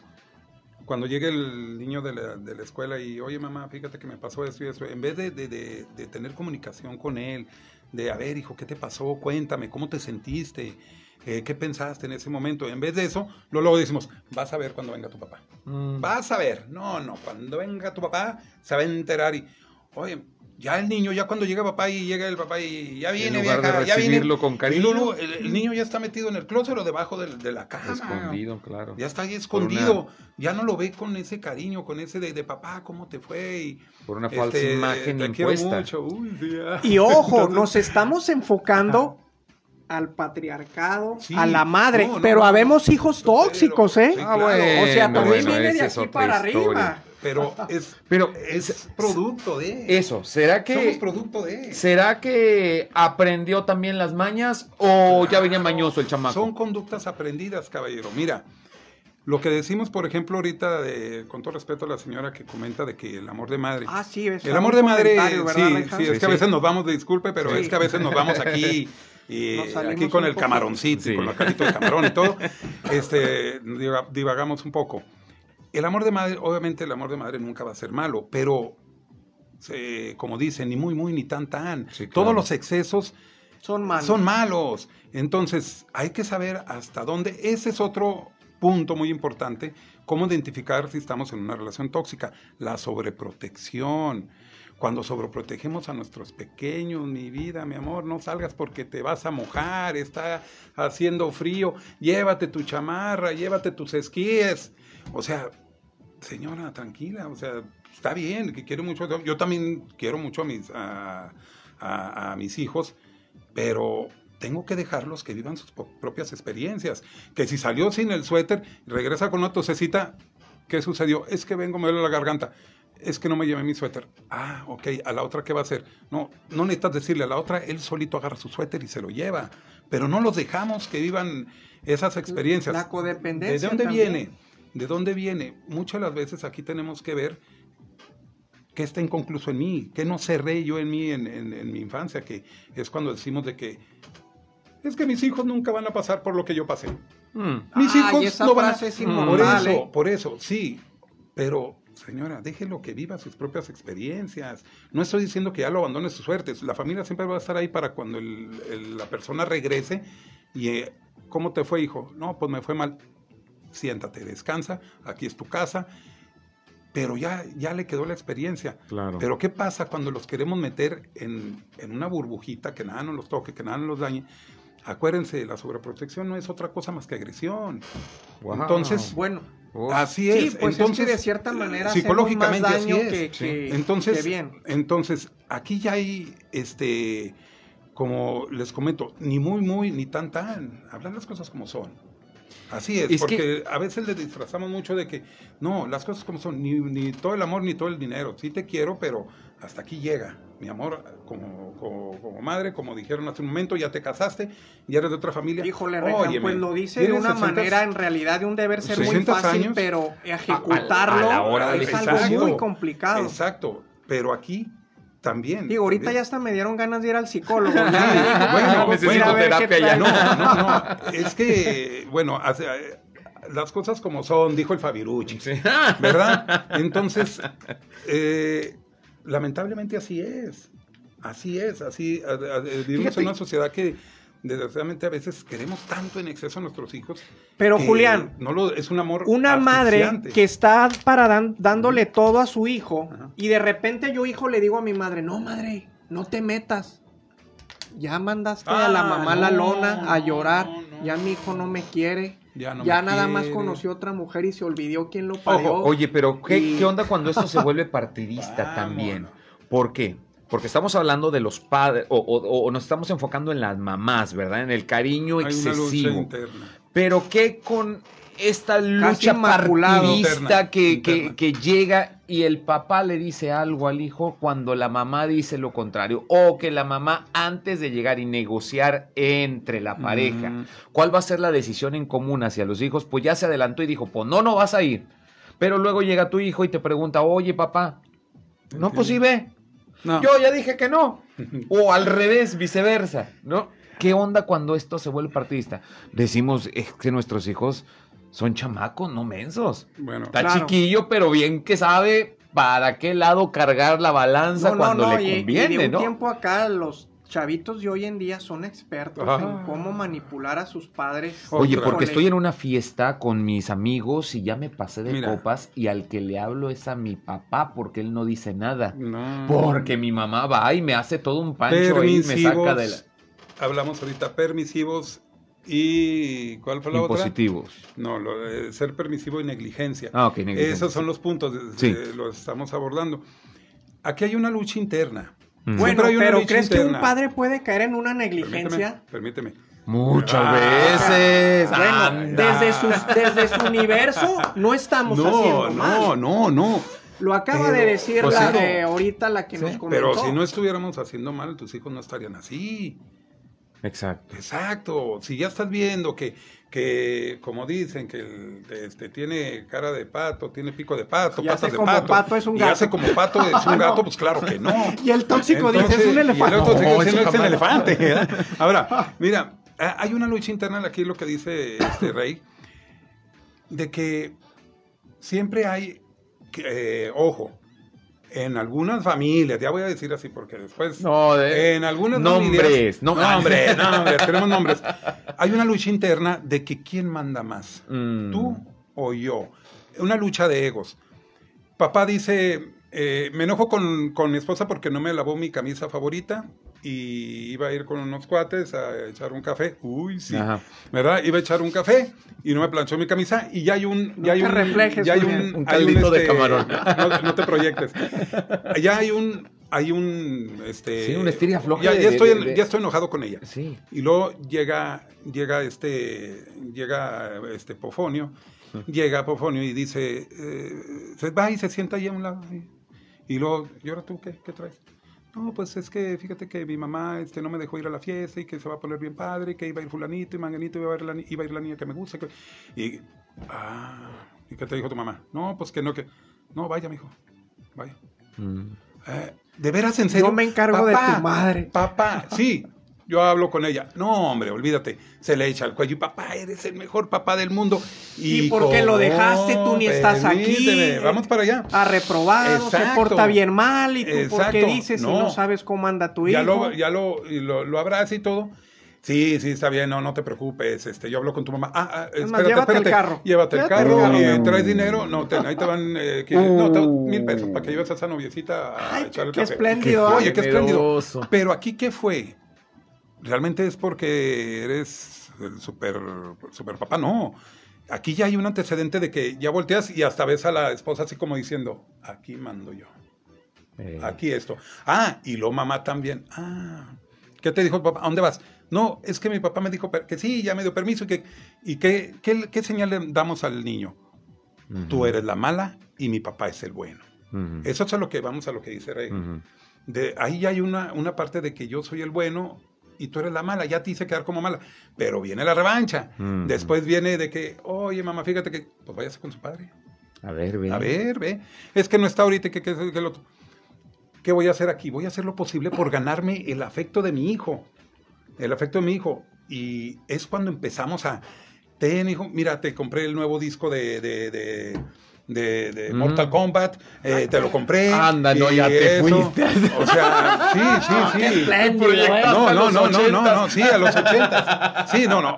Cuando llegue el niño de la, de la escuela y, oye mamá, fíjate que me pasó esto y eso, en vez de, de- de- tener comunicación con él, de, a ver, hijo, ¿qué te pasó? Cuéntame, ¿cómo te sentiste? Eh, ¿Qué pensaste en ese momento? En vez de eso, lo- luego decimos, vas a ver cuando venga tu papá. Mm. Vas a ver. No, no, cuando venga tu papá, se va a enterar y, oye, ya el niño, ya cuando llega papá y llega el papá y ya viene, en lugar vieja, de ya viene. recibirlo con Y cariño, luego el, el niño ya está metido en el closet o debajo del- de, la cama. escondido, claro. Ya está ahí una- escondido. Ya no lo ve con ese cariño, con ese de, de papá, ¿cómo te fue? Y, Por una falsa este, imagen te quiero impuesta. mucho. Uy, sí. Y ojo, nos estamos enfocando al patriarcado, Sí, a la madre, no, no, pero no, habemos no. hijos Pero, tóxicos, ¿eh? sí, Ah, bueno, o sea, también bueno, viene de aquí para historia. arriba. Pero es, Pero es producto de. eso, ¿será que Somos producto de. será que aprendió también las mañas o ya venía mañoso el chamaco? Son conductas aprendidas, caballero. Mira, lo que decimos, por ejemplo, ahorita, de, con todo respeto a la señora que comenta de que el amor de madre. Ah, sí, es el amor de madre, sí, ¿verdad, sí, es que a veces nos vamos, de disculpe, pero Sí. es que a veces nos vamos aquí, y, aquí con el poco. camaroncito, Sí. con la carita de camarón y todo, este, diva- divagamos un poco. El amor de madre, obviamente el amor de madre nunca va a ser malo, pero, eh, como dicen, ni muy, muy, ni tan, tan. Sí, claro. Todos los excesos Son malos. son malos. Entonces, hay que saber hasta dónde. Ese es otro punto muy importante. Cómo identificar si estamos en una relación tóxica. La sobreprotección. Cuando sobreprotegemos a nuestros pequeños, mi vida, mi amor, no salgas porque te vas a mojar, está haciendo frío, llévate tu chamarra, llévate tus esquíes. O sea, señora, tranquila, o sea, está bien, que quiero mucho, yo también quiero mucho a mis, a, a- a mis hijos, pero tengo que dejarlos que vivan sus propias experiencias. Que si salió sin el suéter, regresa con una tosecita, ¿qué sucedió? Es que vengo, me duele la garganta. es que no me llevé mi suéter. Ah, ok, a la otra, ¿qué va a hacer? No, no necesitas decirle a la otra, él solito agarra su suéter y se lo lleva. Pero no los dejamos que vivan esas experiencias. La codependencia. ¿De dónde también. viene? ¿De dónde viene? Muchas de las veces aquí tenemos que ver qué está inconcluso en mí, qué no cerré yo en mí en, en- en mi infancia, que es cuando decimos de que es que mis hijos nunca van a pasar por lo que yo pasé. Mm. Mis Ay, hijos esa no van a... es por eso, ¿eh? por eso, sí. Pero, señora, déjelo que viva sus propias experiencias. No estoy diciendo que ya lo abandone su suerte. La familia siempre va a estar ahí para cuando el- el- la persona regrese y... eh, ¿Cómo te fue, hijo? No, pues me fue mal. Siéntate, descansa, aquí es tu casa. Pero ya, ya le quedó la experiencia. Claro. Pero ¿qué pasa cuando los queremos meter en, en una burbujita que nada nos los toque, que nada nos los dañe? Acuérdense, la sobreprotección no es otra cosa más que agresión. Wow. Entonces, bueno. Así Sí, es. pues entonces, es que de cierta manera psicológicamente más daño así es. que, Sí. que- entonces, que bien. entonces, aquí ya hay, este, como les comento, ni muy, muy, ni tan, tan. Hablar las cosas como son. Así es, Es porque a veces le disfrazamos mucho de que, no, las cosas como son, ni, ni todo el amor, ni todo el dinero. Sí te quiero, pero hasta aquí llega. Mi amor, como, como, como madre, como dijeron hace un momento, ya te casaste, ya eres de otra familia. Híjole, Óyeme, pues lo dice de una 60 manera en realidad de un deber ser muy 60 fácil, años. pero ejecutarlo a la hora de es algo muy complicado. Exacto, pero aquí también. Digo, ahorita ya hasta me dieron ganas de ir al psicólogo. dijo, Bueno, pues, necesito terapia ya. No, no, no. Es que, bueno, hace- eh, las cosas como son, dijo el Fabirucci, Sí. ¿verdad? Entonces, eh, lamentablemente así es. Así es, así. vivimos en una sociedad que, desgraciadamente, a veces queremos tanto en exceso a nuestros hijos. Pero, Julián, no lo, es un amor. Una madre que está para dan- dándole todo a su hijo Ajá. y de repente yo hijo le digo a mi madre, no madre, no te metas. Ya mandaste a la Ah, mamá a la no, lona a llorar, no, no. ya mi hijo no me quiere, Ya, no ya me nada más conoció otra mujer y se olvidó quién lo parió. Ojo, oye, pero ¿qué, Y- qué onda cuando esto se vuelve partidista también? ¿Por qué? Porque estamos hablando de los padres, o, o- o nos estamos enfocando en las mamás, ¿verdad? En el cariño Hay excesivo. interna. Pero ¿qué con esta lucha partidista Interna, que, que- que llega y el papá le dice algo al hijo cuando la mamá dice lo contrario? O que la mamá antes de llegar y negociar entre la pareja, Mm. ¿cuál va a ser la decisión en común hacia los hijos? Pues ya se adelantó y dijo, pues no, no vas a ir. Pero luego llega tu hijo y te pregunta, oye papá, no, pues sí ve. No. Yo ya dije que no. O al revés, viceversa, ¿no? ¿Qué onda cuando esto se vuelve partidista? Decimos es que nuestros hijos son chamacos, no mensos. Bueno, Está Claro. chiquillo, pero bien que sabe para qué lado cargar la balanza cuando le y- y conviene, de un ¿no? tiempo acá los chavitos de hoy en día son expertos Ah. en cómo manipular a sus padres. Oye, porque estoy en una fiesta con mis amigos y ya me pasé de Mira. copas y al que le hablo es a mi papá porque él no dice nada. no. Porque mi mamá va y me hace todo un pancho ahí, me saca de la... Hablamos ahorita permisivos y ¿cuál fue la otra? Impositivos. No, lo de ser permisivo y negligencia. Ah, ok, negligencia. Esos son los puntos, de- Sí. de- los estamos abordando. Aquí hay una lucha interna. Bueno, pero ¿crees que un padre puede caer en una negligencia? Permíteme. permíteme. Muchas Ah. veces. Bueno, desde, sus, desde su universo no estamos No, haciendo no, mal. no, no. Lo acaba Pero- de decir pues la, sí. eh, ahorita la que Sí. nos comentó. Pero si no estuviéramos haciendo mal, tus hijos no estarían así. Exacto. Exacto. Si ya estás viendo que, que como dicen, que el- este, tiene cara de pato, tiene pico de pato, Y patas hace de como pato. pato, es un y gato. hace como pato, es un gato, pues claro que no. Y el tóxico dice, es un y el elefante. otro No, diciendo, es es un elefante. ¿verdad? Ahora, mira, hay una lucha interna aquí, lo que dice este rey, de que siempre hay, que, eh, ojo, en algunas familias, ya voy a decir así porque después... No, de- En algunas Nombres, familias... no- nombres, nombres, tenemos nombres. Hay una lucha interna de que quién manda más, Mm. tú o yo. Una lucha de egos. Papá dice, eh, me enojo con, con mi esposa porque no me lavó mi camisa favorita y iba a ir con unos cuates a echar un café. Uy, sí. Ajá. ¿Verdad? Iba a echar un café y no me planchó mi camisa y ya hay un... No ya hay te un, reflejes, ya hay Julián. un, hay caldito de camarón. No, no te proyectes. Ya hay un... Hay un... Este, Sí, un estira afloje Ya, ya estoy, de- de- ya estoy enojado con ella. Sí. Y luego llega, llega este, llega este Pofonio, llega Pofonio y dice, eh, se va y se sienta ahí a un lado. y, Y luego, ¿y ahora tú qué, qué traes? No, pues es que fíjate que mi mamá este, no me dejó ir a la fiesta y que se va a poner bien padre, que iba a ir fulanito y manganito, iba a ir la, iba a ir la niña que me gusta. que- Y, ah, ¿y qué te dijo tu mamá? No, pues que no, que... No, vaya, mijo, vaya. Mm. Eh, ¿De veras, en serio? Yo me encargo de tu madre. Papá, sí. Yo hablo con ella. No, hombre, olvídate. Se le echa al cuello. Y papá, eres el mejor papá del mundo. Y porque lo dejaste, tú ni estás aquí. Vamos para allá. Ha reprobado, se porta bien mal y tú por qué dices No. no sabes cómo anda tu hijo. Ya lo, ya lo, y lo, lo abraza y todo. Sí, sí, está bien, no, no te preocupes. Este, yo hablo con tu mamá. Ah, ah, Es espérate, más, llévate el carro. Llévate el Llévate el carro. carro, y mi amor. traes dinero. No, te- ahí te van eh, no, te- mil pesos para que lleves a esa noviecita a Ay, echar el qué café. espléndido, Oye, ¿eh? qué espléndido. Pero aquí, ¿qué fue? ¿Realmente es porque eres el super, super papá? No. Aquí ya hay un antecedente de que ya volteas y hasta ves a la esposa así como diciendo, aquí mando yo. Eh, Aquí esto. Ah, y lo mamá también. Ah, ¿qué te dijo el papá? ¿A dónde vas? No, es que mi papá me dijo que sí, ya me dio permiso. ¿Y, que, y qué, qué, qué señal le damos al niño? Tú eres la mala y mi papá es el bueno. Eso es a lo que vamos a lo que dice Rey. De, ahí ya hay una, una parte de que yo soy el bueno y tú eres la mala. Ya te hice quedar como mala. Pero viene la revancha. Mm. Después viene de que, oye, mamá, fíjate que, pues váyase con su padre. A ver, ve. A ver, ve. Es que no está ahorita, que, que, que el otro. ¿Qué voy a hacer aquí? Voy a hacer lo posible por ganarme el afecto de mi hijo. El afecto de mi hijo. Y es cuando empezamos a. Ten, hijo, mira, te compré el nuevo disco de, de, de, de- de Mm. Mortal Kombat. eh, te lo compré. Anda, no, ya te fuiste. O sea, sí, sí, sí. ¿eh? No, no, no, no, no, no, sí, a los ochentas. Sí, no, no,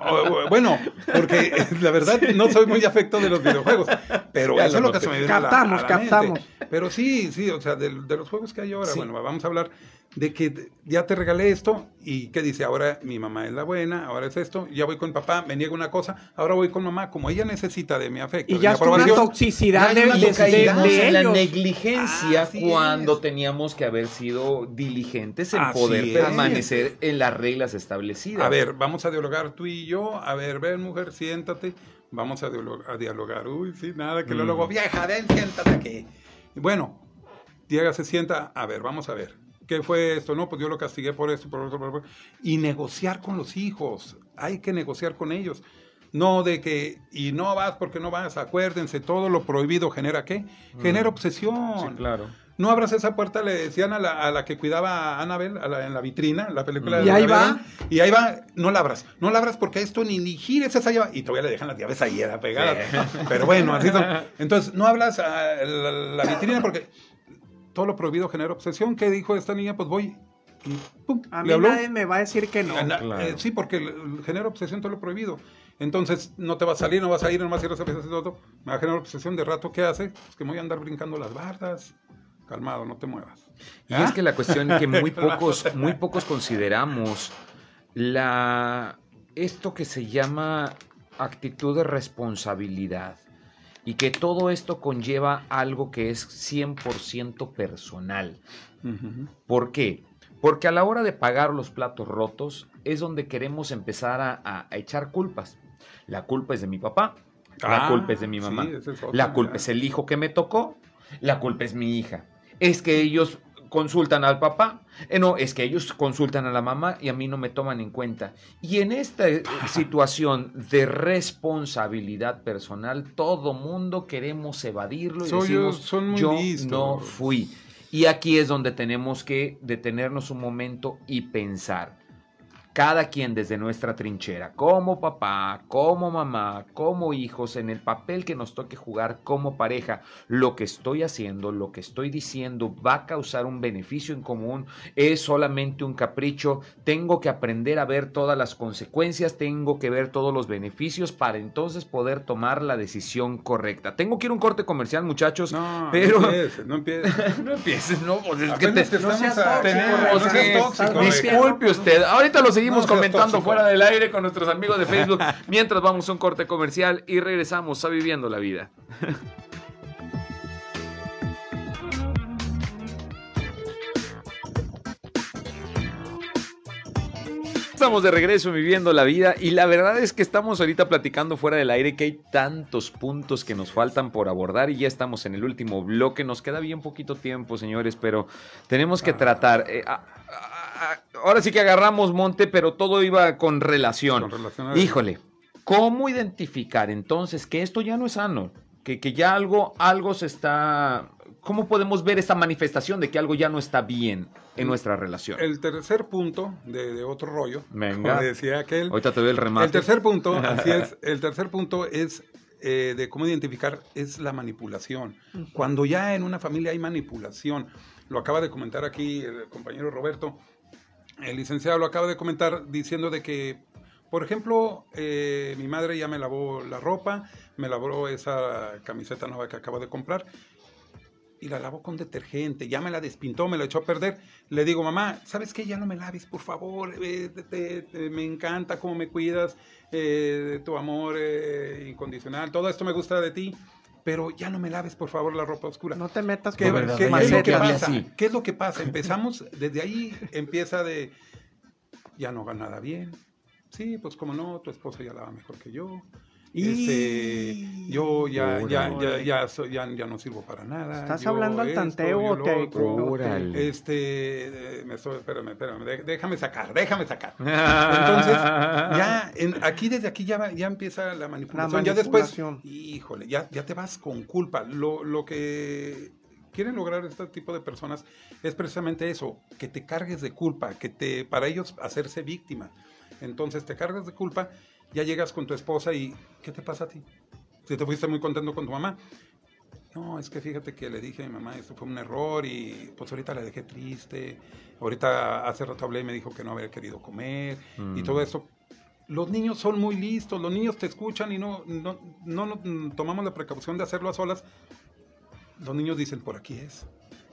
bueno, porque la verdad no soy muy afecto de los videojuegos, pero Ya eso es lo que se me viene a la- Captamos, a la captamos. mente. Pero sí, sí, o sea, de, de los juegos que hay ahora, Sí. bueno, vamos a hablar de que ya te regalé esto y que dice, ahora mi mamá es la buena, ahora es esto, ya voy con papá, me niega una cosa, ahora voy con mamá, como ella necesita de mi afecto, Y de ya mi es una toxicidad de, la negligencia Así cuando es. teníamos que haber sido diligentes en Así poder es. permanecer en las reglas establecidas. A ver, vamos a dialogar tú y yo. A ver, ven, mujer, siéntate. Vamos a dialogar. A dialogar. Uy, sí, nada, que Mm. luego, vieja, ven, siéntate aquí. Bueno, Diego se sienta. A ver, vamos a ver. ¿Qué fue esto? No, pues yo lo castigué por esto, por otro, por otro. Y negociar con los hijos. Hay que negociar con ellos. No de que, y no vas porque no vas, acuérdense, todo lo prohibido genera qué? Genera obsesión. Mm. Sí, claro. No abras esa puerta, le decían a la, a la que cuidaba a Annabelle a la- en la vitrina, la película de Y ahí va. Y ahí va, no la abras, no la abras porque esto ni, ni gires esa llave. Y todavía le dejan las llaves ahí era pegadas. Pero bueno, así son. Entonces, no hablas a la, la vitrina porque todo lo prohibido genera obsesión. ¿Qué dijo esta niña? Pues voy. Y pum, A le mí habló. nadie me va a decir que no. Claro. eh, sí, porque genera obsesión todo lo prohibido. Entonces, no te vas a salir, no vas a ir, nomás cierras a todo. Me va a generar obsesión de rato. ¿Qué hace? Pues que me voy a andar brincando las bardas. Calmado, no te muevas. Y ¿Ah? es que la cuestión que muy pocos, muy pocos consideramos la esto que se llama actitud de responsabilidad y que todo esto conlleva algo que es 100% personal. ¿Por qué? Porque a la hora de pagar los platos rotos es donde queremos empezar a, a- a echar culpas. La culpa es de mi papá, la Ah, culpa es de mi mamá, es la culpa es el hijo que me tocó, la culpa es mi hija. Es que ellos consultan al papá, eh, no, es que ellos consultan a la mamá y a mí no me toman en cuenta. Y en esta eh, situación de responsabilidad personal, todo mundo queremos evadirlo y Soy yo- decimos, son muy yo listos". no fui. Y aquí es donde tenemos que detenernos un momento y pensar. Cada quien desde nuestra trinchera, como papá, como mamá, como hijos, en el papel que nos toque jugar como pareja, lo que estoy haciendo, lo que estoy diciendo va a causar un beneficio en común, es solamente un capricho, tengo que aprender a ver todas las consecuencias, tengo que ver todos los beneficios para entonces poder tomar la decisión correcta. Tengo que ir a un corte comercial, muchachos. No, Pero- no empieces, no empieces. no empieces, no, pues es que te- seas tóxico, seas tóxico. Disculpe usted. Ahorita lo seguimos No comentando tóxico. fuera del aire con nuestros amigos de Facebook mientras vamos a un corte comercial y regresamos a Viviendo la Vida. Estamos de regreso viviendo la vida y la verdad es que estamos ahorita platicando fuera del aire que hay tantos puntos que nos faltan por abordar y ya estamos en el último bloque. Nos queda bien poquito tiempo, señores, pero tenemos que tratar. eh, a- ahora sí que agarramos monte, pero todo iba con relación. Con relación a- Híjole, ¿cómo identificar entonces que esto ya no es sano? Que, que ya algo, algo se está... ¿Cómo podemos ver esta manifestación de que algo ya no está bien en nuestra relación? El tercer punto de, de otro rollo, Venga. como decía aquel, Ahorita te doy el remate. el tercer punto, así es, el tercer punto es eh, de cómo identificar es la manipulación. Cuando ya en una familia hay manipulación, lo acaba de comentar aquí el compañero Roberto, el licenciado lo acaba de comentar diciendo de que, por ejemplo, eh, mi madre ya me lavó la ropa, me lavó esa camiseta nueva que acabo de comprar y la lavó con detergente, ya me la despintó, me la echó a perder. Le digo, mamá, ¿sabes qué? Ya no me laves, por favor. eh, me encanta cómo me cuidas, eh, tu amor eh, incondicional, todo esto me gusta de ti, pero ya no me laves, por favor, la ropa oscura. No te metas ¿Qué, con verdad, qué- ya qué es lo que pasa? así. ¿Qué es lo que pasa? Empezamos, desde ahí empieza de, ya no gana nada bien. Sí, pues como no, tu esposa ya lava mejor que yo. Este, yo ya, ya, ya, ya, soy- ya, ya no sirvo para nada. ¿Estás yo hablando al esto, tanteo yo o lo te- otro. Este, eh, me estoy, espérame, espérame, déjame sacar, déjame sacar. Entonces, ya, en- aquí desde aquí ya, ya empieza la manipulación. Ya después, manipulación. híjole, ya, ya te vas con culpa. Lo, lo que quieren lograr este tipo de personas es precisamente eso, que te cargues de culpa, que te, para ellos hacerse víctima. Entonces te cargas de culpa, ya llegas con tu esposa y ¿qué te pasa a ti? Si te fuiste muy contento con tu mamá. No, es que fíjate que le dije a mi mamá, esto fue un error y pues ahorita la dejé triste. Ahorita hace rato hablé y me dijo que no había querido comer y Mm. todo eso. Los niños son muy listos, los niños te escuchan y no, no, no, no tomamos la precaución de hacerlo a solas. Los niños dicen, por aquí es,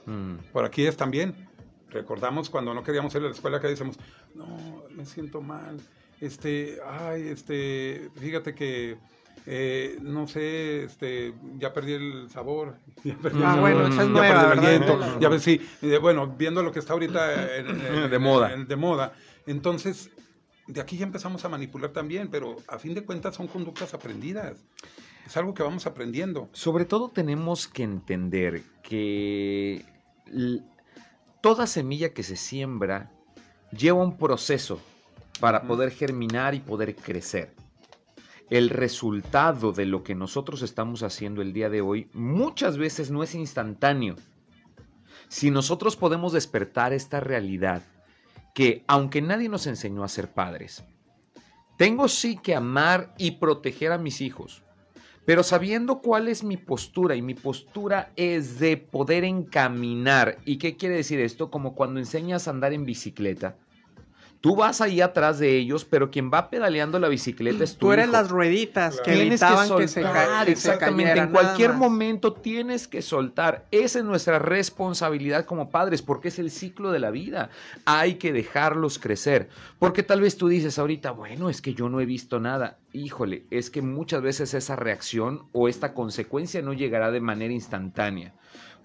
Mm. por aquí es también. Recordamos cuando no queríamos ir a la escuela que decíamos, no, me siento mal, este, ay, este, fíjate que, eh, no sé, este, ya perdí el sabor. Ya perdí el Ah, sabor, bueno, esa es ya nueva, perdí el ¿verdad? aliento, ya ves, sí, eh, bueno, viendo lo que está ahorita en- en- De moda. en- de moda, entonces, de aquí ya empezamos a manipular también, pero a fin de cuentas son conductas aprendidas. Es algo que vamos aprendiendo. Sobre todo tenemos que entender que toda semilla que se siembra lleva un proceso para poder germinar y poder crecer. El resultado de lo que nosotros estamos haciendo el día de hoy muchas veces no es instantáneo. Si nosotros podemos despertar esta realidad, que aunque nadie nos enseñó a ser padres, tengo sí que amar y proteger a mis hijos, pero sabiendo cuál es mi postura y mi postura es de poder encaminar. ¿Y qué quiere decir esto? Como cuando enseñas a andar en bicicleta. Tú vas ahí atrás de ellos, pero quien va pedaleando la bicicleta es tu Tú eres hijo. las rueditas que Tienes evitaban que que, se, soltar, ca- que se exactamente. en cualquier más. momento tienes que soltar. Esa es nuestra responsabilidad como padres, porque es el ciclo de la vida. Hay que dejarlos crecer. Porque tal vez tú dices ahorita, bueno, es que yo no he visto nada. Híjole, es que muchas veces esa reacción o esta consecuencia no llegará de manera instantánea.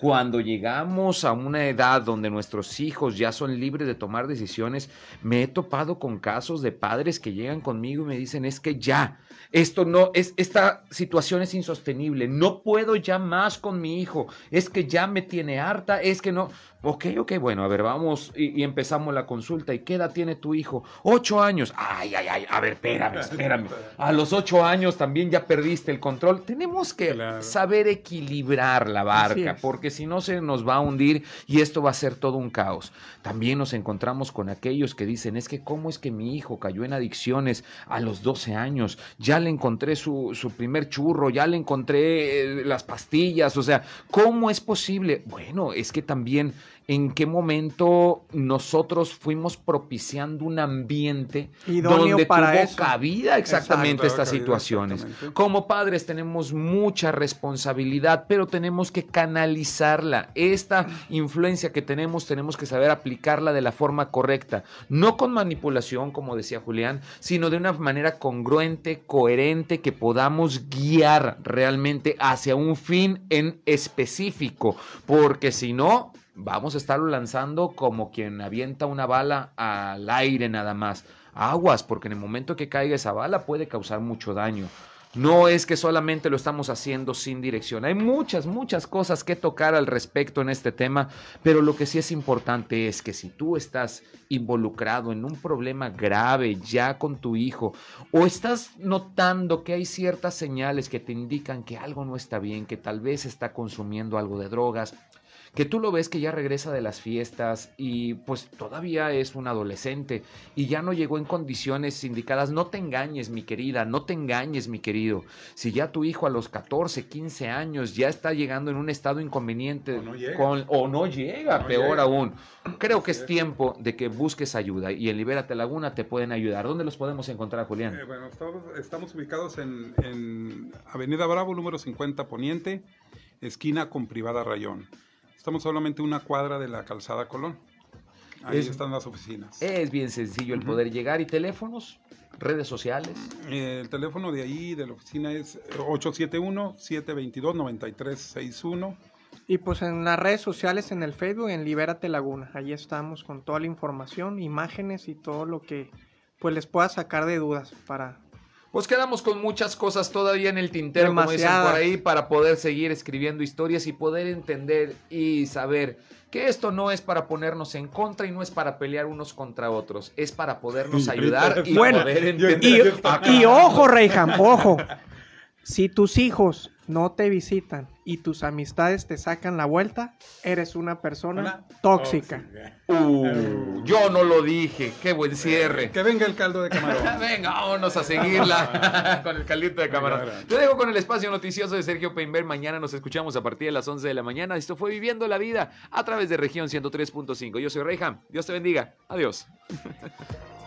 Cuando llegamos a una edad donde nuestros hijos ya son libres de tomar decisiones, me he topado con casos de padres que llegan conmigo y me dicen, es que ya, esto no, es, esta situación es insostenible, no puedo ya más con mi hijo, es que ya me tiene harta, es que no, ok, ok, bueno, a ver, vamos y, y empezamos la consulta, ¿y qué edad tiene tu hijo? Ocho años, ay, ay, ay, a ver, espérame, espérame, a los ocho años también ya perdiste el control, tenemos que Claro. saber equilibrar la barca, porque si no se nos va a hundir y esto va a ser todo un caos. También nos encontramos con aquellos que dicen, es que cómo es que mi hijo cayó en adicciones a los 12 años, ya le encontré su, su primer churro, ya le encontré eh, las pastillas, o sea, ¿cómo es posible? Bueno, es que también en qué momento nosotros fuimos propiciando un ambiente Idóneo donde para tuvo eso. cabida exactamente Exacto, estas cabida, situaciones. exactamente. Como padres tenemos mucha responsabilidad, pero tenemos que canalizarla. Esta influencia que tenemos, tenemos que saber aplicarla de la forma correcta. No con manipulación, como decía Julián, sino de una manera congruente, coherente, que podamos guiar realmente hacia un fin en específico. Porque si no, vamos a estarlo lanzando como quien avienta una bala al aire nada más. aguas, porque en el momento que caiga esa bala puede causar mucho daño. No es que solamente lo estamos haciendo sin dirección. Hay muchas, muchas cosas que tocar al respecto en este tema, pero lo que sí es importante es que si tú estás involucrado en un problema grave ya con tu hijo o estás notando que hay ciertas señales que te indican que algo no está bien, que tal vez está consumiendo algo de drogas, que tú lo ves que ya regresa de las fiestas y pues todavía es un adolescente y ya no llegó en condiciones indicadas. No te engañes, mi querida, no te engañes, mi querido. Si ya tu hijo a los 14, 15 años ya está llegando en un estado inconveniente O no llega. con- o no llega, No peor llega. aún. Creo que es es. tiempo de que busques ayuda y en Libérate Laguna te pueden ayudar. ¿Dónde los podemos encontrar, Julián? Eh, bueno, estamos, estamos ubicados en, en Avenida Bravo, número 50 Poniente, esquina con Privada Rayón. Estamos solamente una cuadra de la calzada Colón. Ahí Es- están las oficinas. Es bien sencillo el poder llegar y teléfonos, redes sociales. Eh, el teléfono de ahí, de la oficina, es 871-722-9361. Y pues en las redes sociales, en el Facebook, en Libérate Laguna. Ahí estamos con toda la información, imágenes y todo lo que pues les pueda sacar de dudas para Pues quedamos con muchas cosas todavía en el tintero, como dicen por ahí, para poder seguir escribiendo historias y poder entender y saber que esto no es para ponernos en contra y no es para pelear unos contra otros, es para podernos ayudar y Bueno, poder entender. Y, y ojo, Reyham, ojo. Si tus hijos no te visitan y tus amistades te sacan la vuelta, eres una persona Hola. tóxica. Uh, yo no lo dije, qué buen cierre. Que venga el caldo de camarón. Venga, vámonos a seguirla con el caldito de camarón. Te dejo con el espacio noticioso de Sergio Peinber. Mañana nos escuchamos a partir de las 11 de la mañana. Esto fue Viviendo la Vida a través de región 103.5. Yo soy Reyham. Dios te bendiga. Adiós.